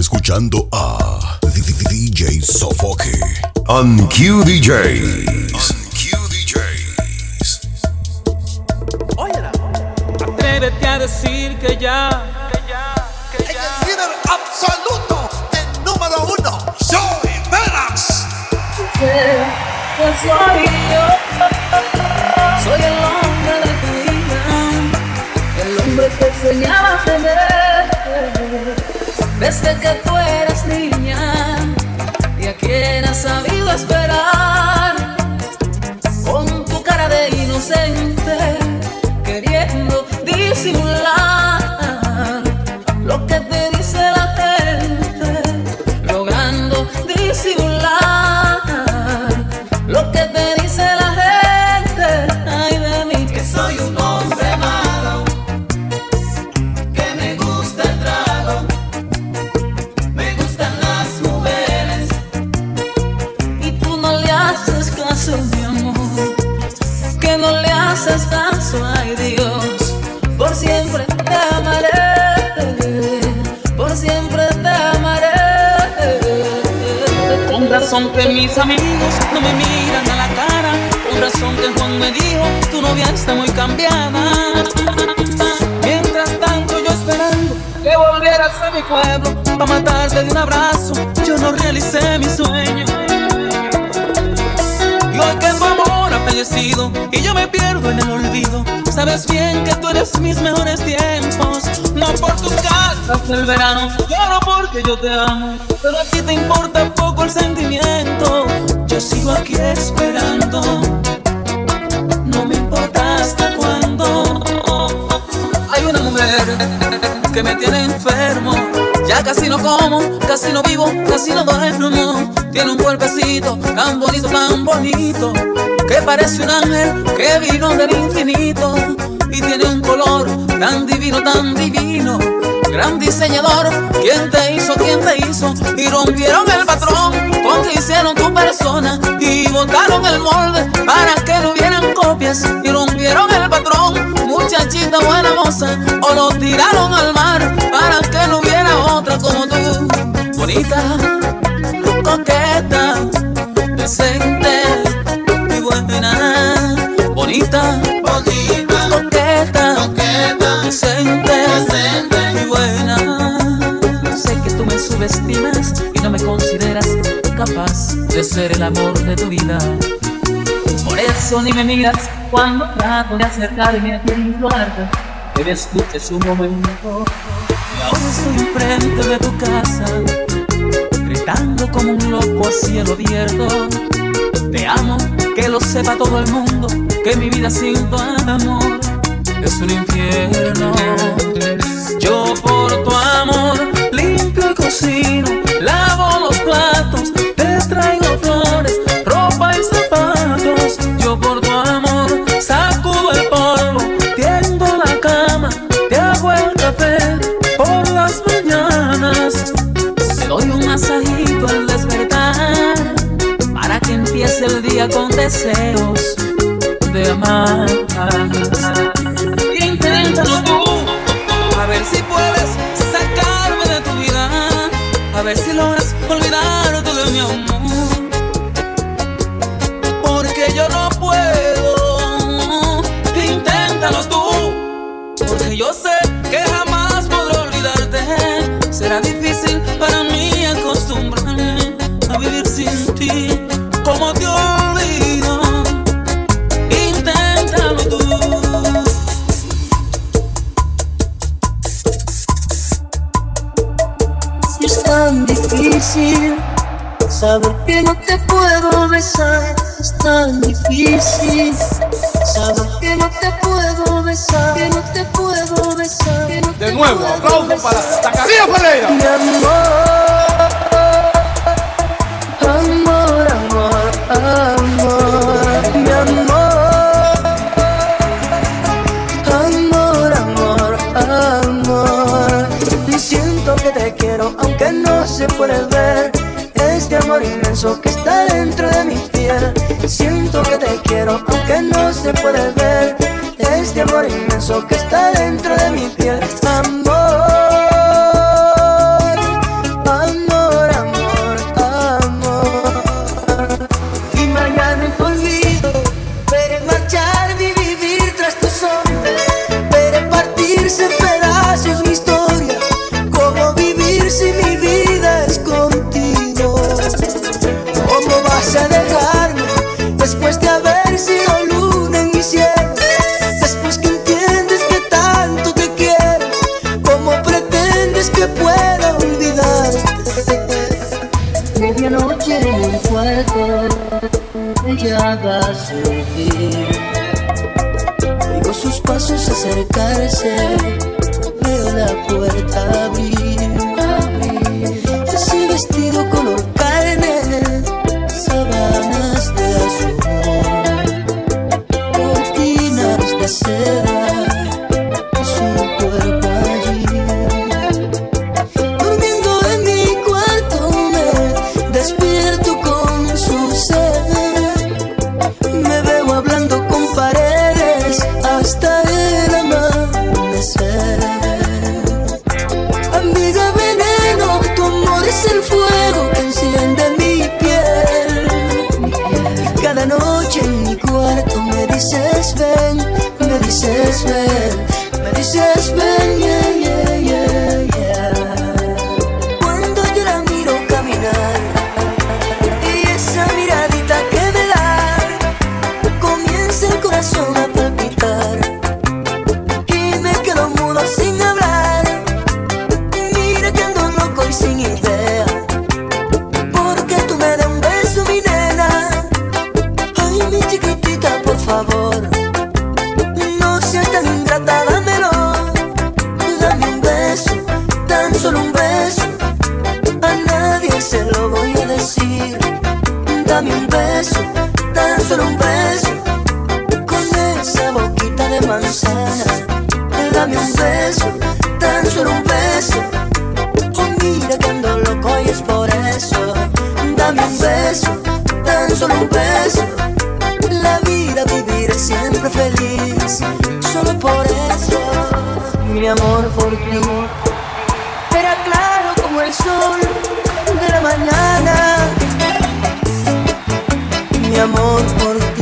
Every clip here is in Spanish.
escuchando a DJ Sofoque. On Q DJs. On Q DJs. Óyela. Atrévete a decir que ya. Que ya, que ya. En el líder absoluto, el número uno, soy Veras. Yo soy yo. Soy el hombre de tu vida. El hombre que soñaba tener desde que tú eras niña y a quien has sabido esperar sabes bien que tú eres mis mejores tiempos. No por tus cartas del verano, lloro porque yo te amo, pero a ti te importa poco el sentimiento. Yo sigo aquí esperando, no me importa hasta cuándo. Hay una mujer que me tiene enfermo. Ya casi no como, casi no vivo, casi no duermo. Tiene un cuerpecito tan bonito, tan bonito, que parece un ángel que vino del infinito. Y tiene un color tan divino, tan divino. Gran diseñador, ¿quién te hizo? ¿Quién te hizo? Y rompieron el patrón con que hicieron tu persona y botaron el molde para que no hubieran copias. Y rompieron el patrón, muchachita buena moza, o lo tiraron al mar para que no hubiera otra como tú. Bonita, coqueta, decente ser el amor de tu vida. Por eso ni me miras cuando trato de acercarme a y implorarte que me escuches un momento. Y ahora estoy enfrente de tu casa, gritando como un loco a cielo abierto. Te amo, que lo sepa todo el mundo, que mi vida sin tu amor es un infierno. Yo por tu amor limpio y cocino, lavo los día con deseos de amar. Inténtalo tú, a ver si puedes sacarme de tu vida, a ver si logras olvidarte de mi amor. Porque yo no puedo, inténtalo tú, porque yo sé que jamás podré olvidarte. Será difícil para mí saber que no te puedo besar. Es tan difícil saber que no te puedo besar. Que no te puedo besar. que no De nuevo, aplauso para Zacarías Pereira. Mi amor, amor, amor, amor, mi amor, amor, amor, amor. Y siento que te quiero, aunque no se puede ver. Inmenso que está dentro de mi piel. Siento que te quiero, aunque no se puede ver. Este amor inmenso que está dentro de mi piel. nada surgir. Oigo sus pasos acercarse me, me dices ven, me dices ven. dame un beso, tan solo un beso. Oh, mira que ando loco por eso. Dame un beso, tan solo un beso. La vida viviré siempre feliz, solo por eso. Mi amor por ti era claro como el sol de la mañana. Mi amor por ti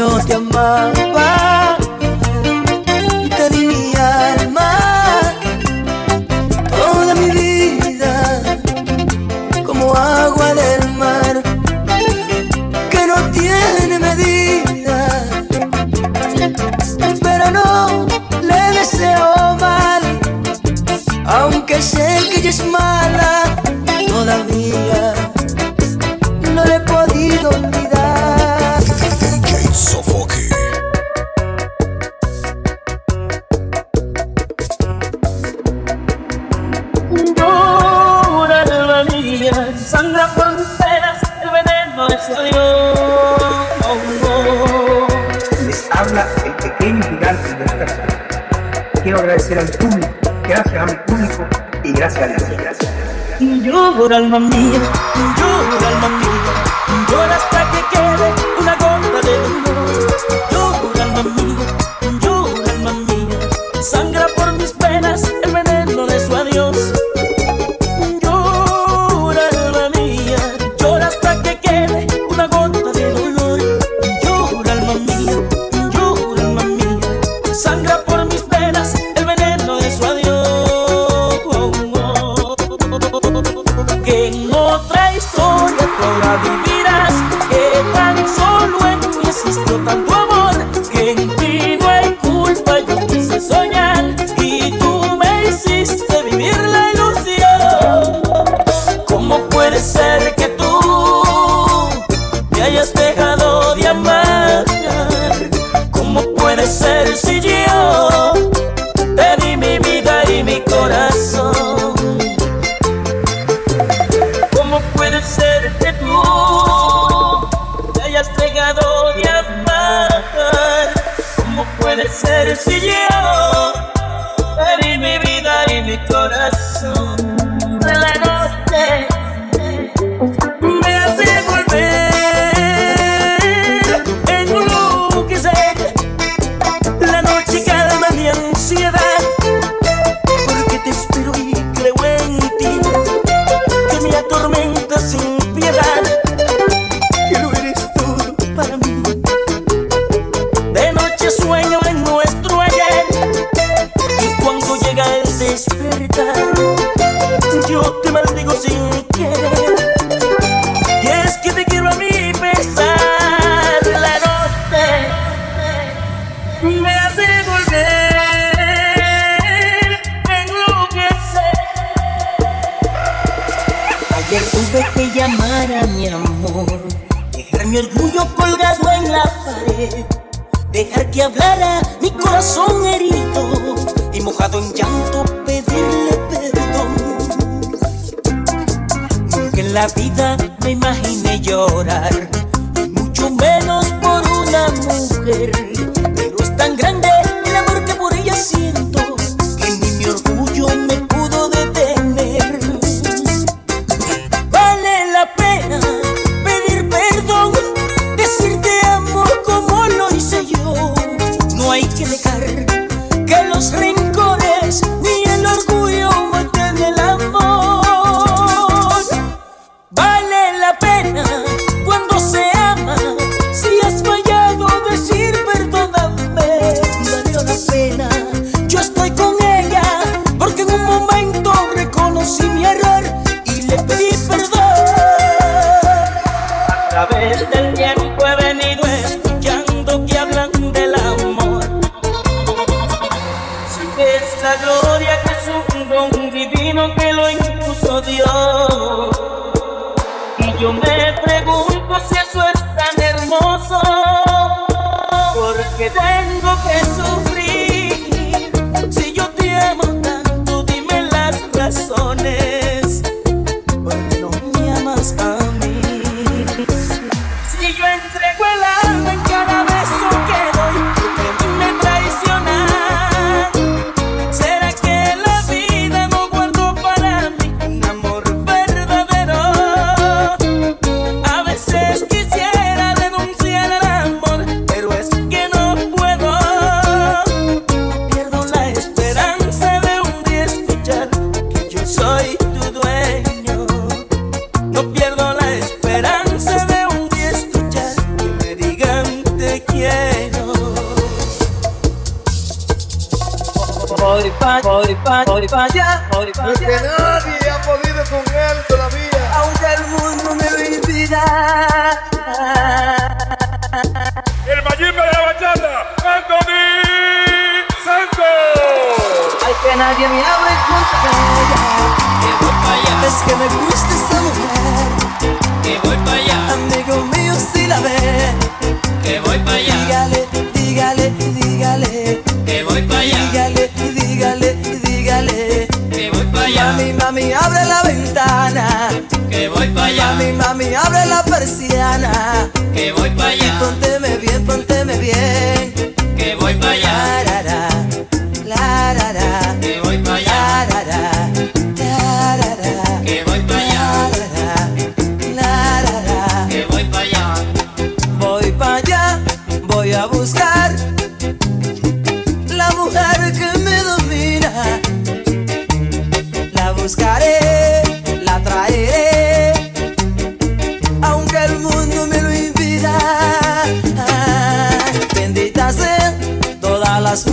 yo te amaba. las galerías. Y llora alma mía, llora alma mía, llora hasta que quede una gota de amor. Llora alma mía. puede ser si yo gonna goose.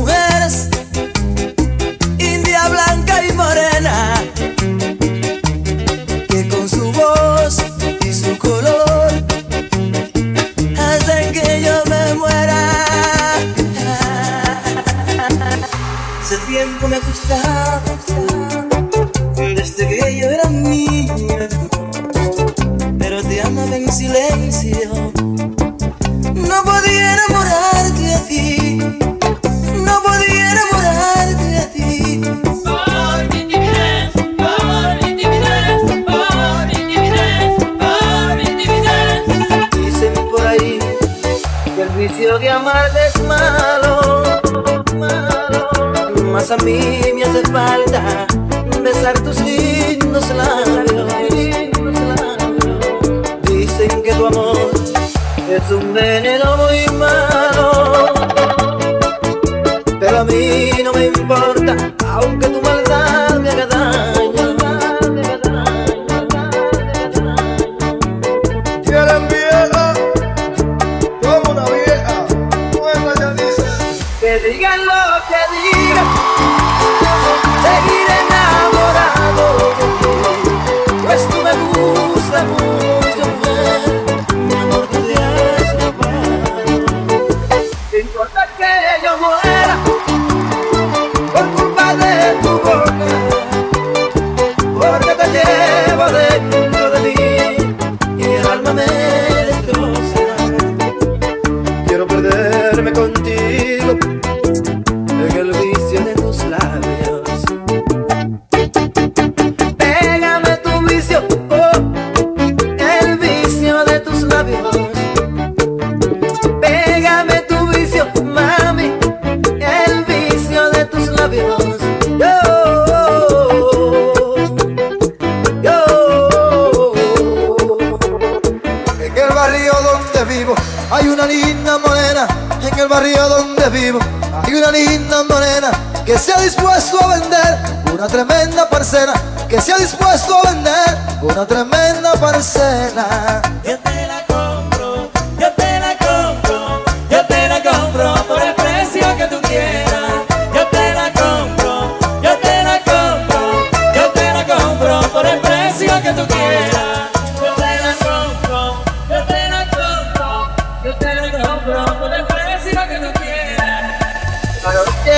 mujeres. tu amor es un veneno muy malo. Pero a mí no me importa, aunque tu mal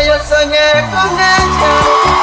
que yo soñé con ella,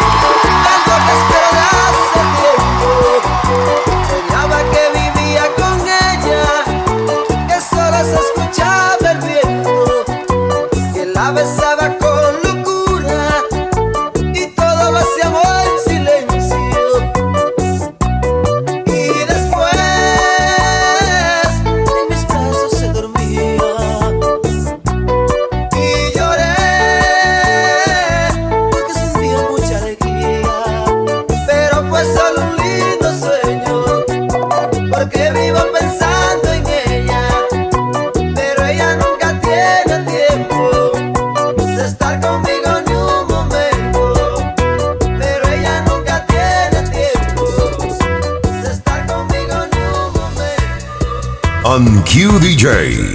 momento. Unq DJs.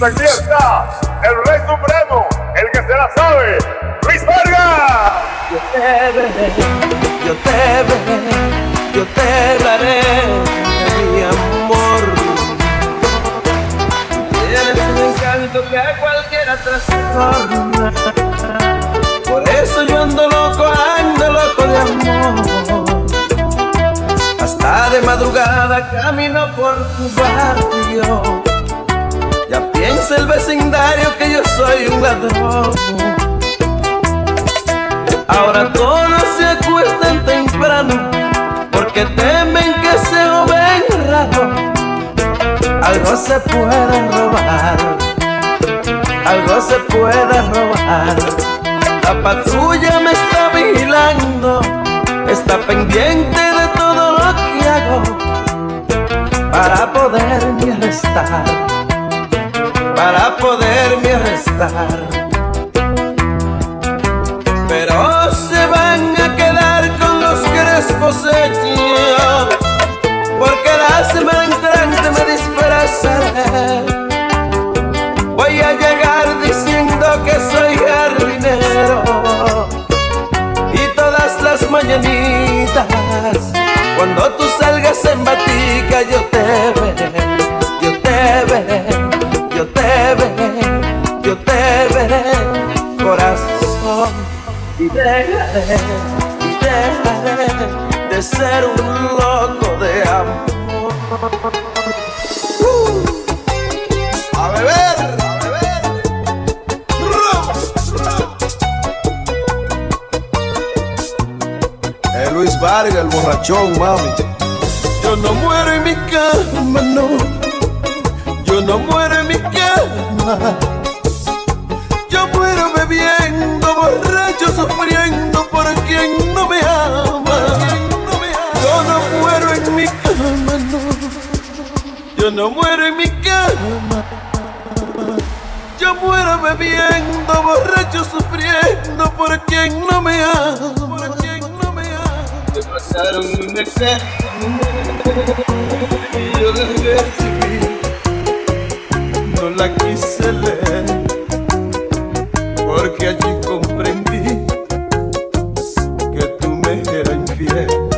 Aquí está el Rey Supremo, el que se la sabe, Luis Vargas. Yo te veré, yo te veré, yo te hablaré, mi amor. Tienes un encanto que a cualquiera trastorna. Por eso yo ando loco, ando loco de amor. Hasta de madrugada camino por tu barrio. Ya piensa el vecindario que yo soy un ladrón. Ahora todos se acuestan temprano porque temen que se joven raro. Algo se puede robar, algo se puede robar. La patrulla me está vigilando, está pendiente para poderme arrestar, para poderme arrestar pero se van a quedar con los crespos hechos, porque la semana entrante me disfrazaré. Voy a llegar diciendo que soy jardinero y todas las mañanitas, cuando tú batica, yo te veré, yo te veré, yo te veré, yo te veré, corazón y dejaré, y dejaré de ser un loco de amor. Uh. A beber, Luis Vargas, el borrachón, mami. Yo no muero en mi cama, no. Yo no muero en mi cama. Yo muero bebiendo, borracho, sufriendo por quien no me ama. Yo no muero en mi cama, no. Yo no muero en mi cama. Yo muero bebiendo, borracho, sufriendo por quien no me ama. Por quien no me ama. Me pasaron carta y yo la recibí. No la quise leer porque allí comprendí que tú me eras infiel.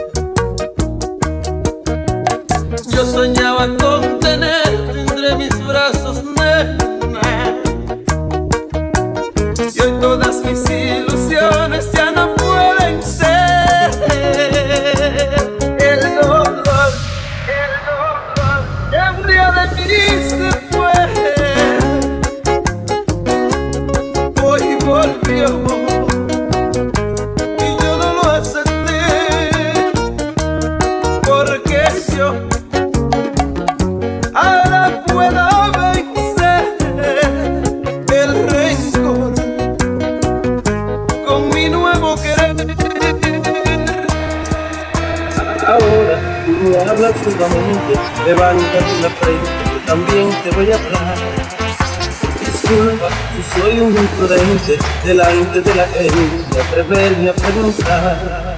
Si soy un imprudente delante de la gente atreverme a preguntar.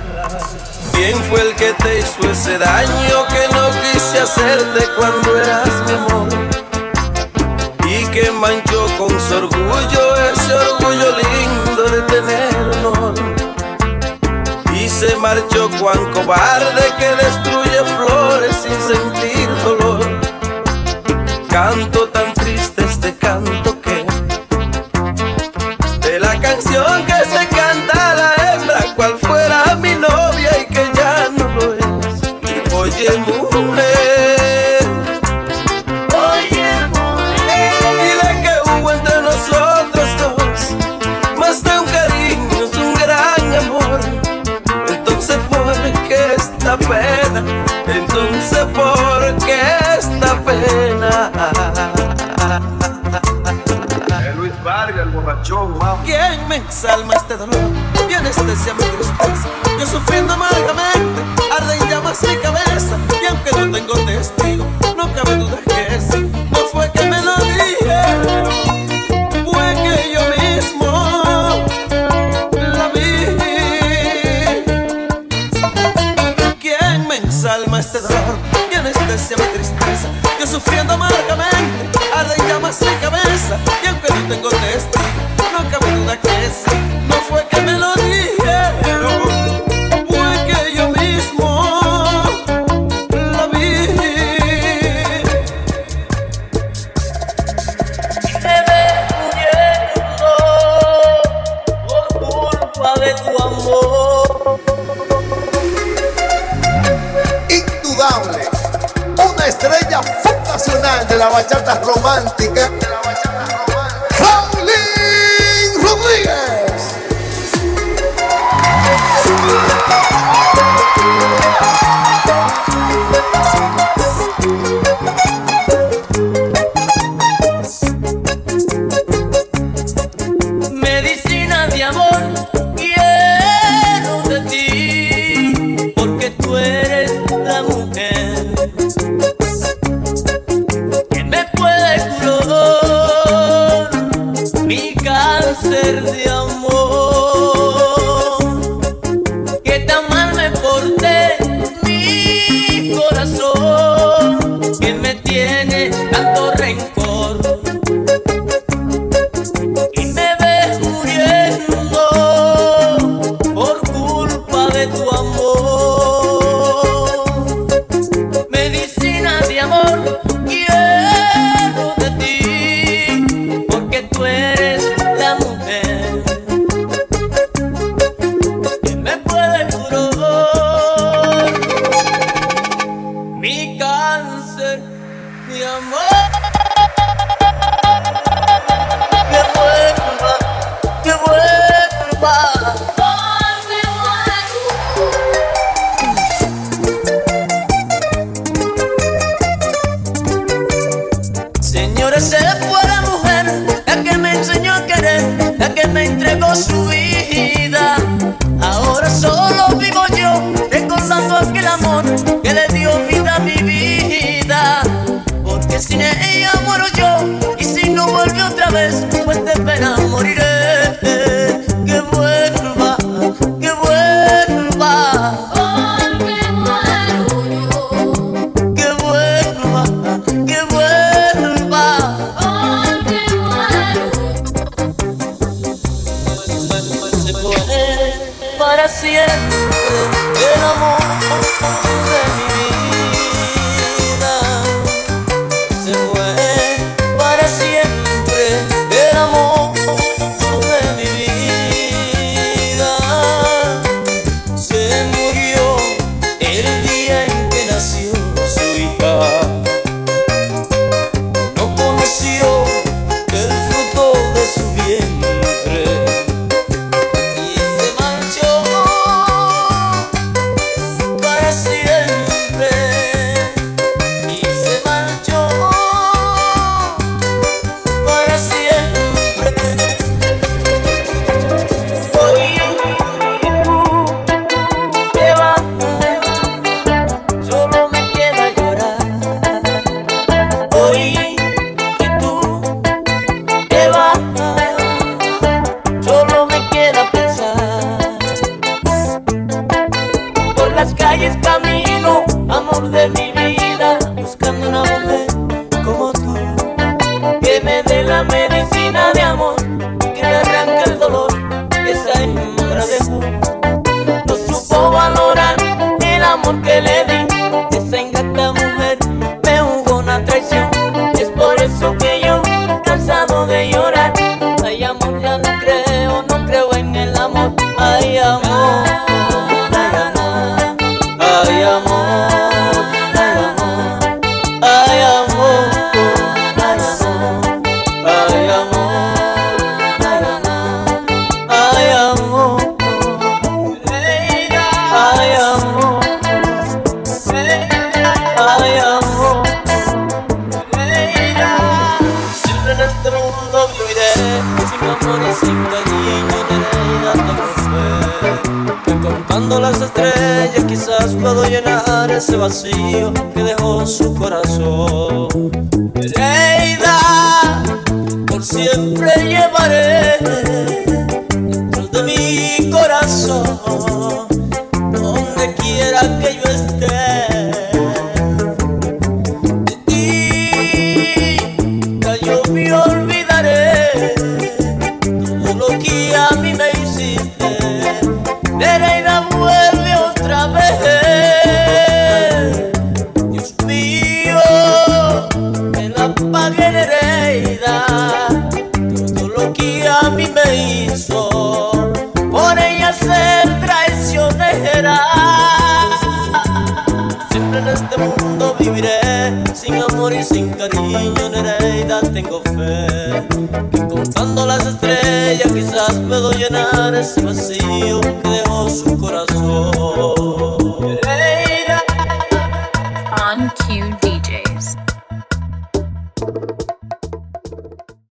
¿Quién fue el que te hizo ese daño que no quise hacerte cuando eras mi amor? Y que manchó con su orgullo ese orgullo lindo de tener honor. Y se marchó cuán cobarde que destruye flores sin sentir dolor. Canto tan triste este canto Entonces, ¿por qué esta pena? El Luis Vargas, el borrachón, vamos. ¿Quién me exalma este dolor y anestesia mi tristeza? Yo sufriendo amargamente, arde en llamas mi cabeza y aunque no tengo testigo, de tu amor. Indudable. Una estrella fundacional de la bachata romántica. Raulín recordando aquel amor que le dio vida a mi vida. Porque sin ella muero yo, y si no vuelve otra vez, pues de pena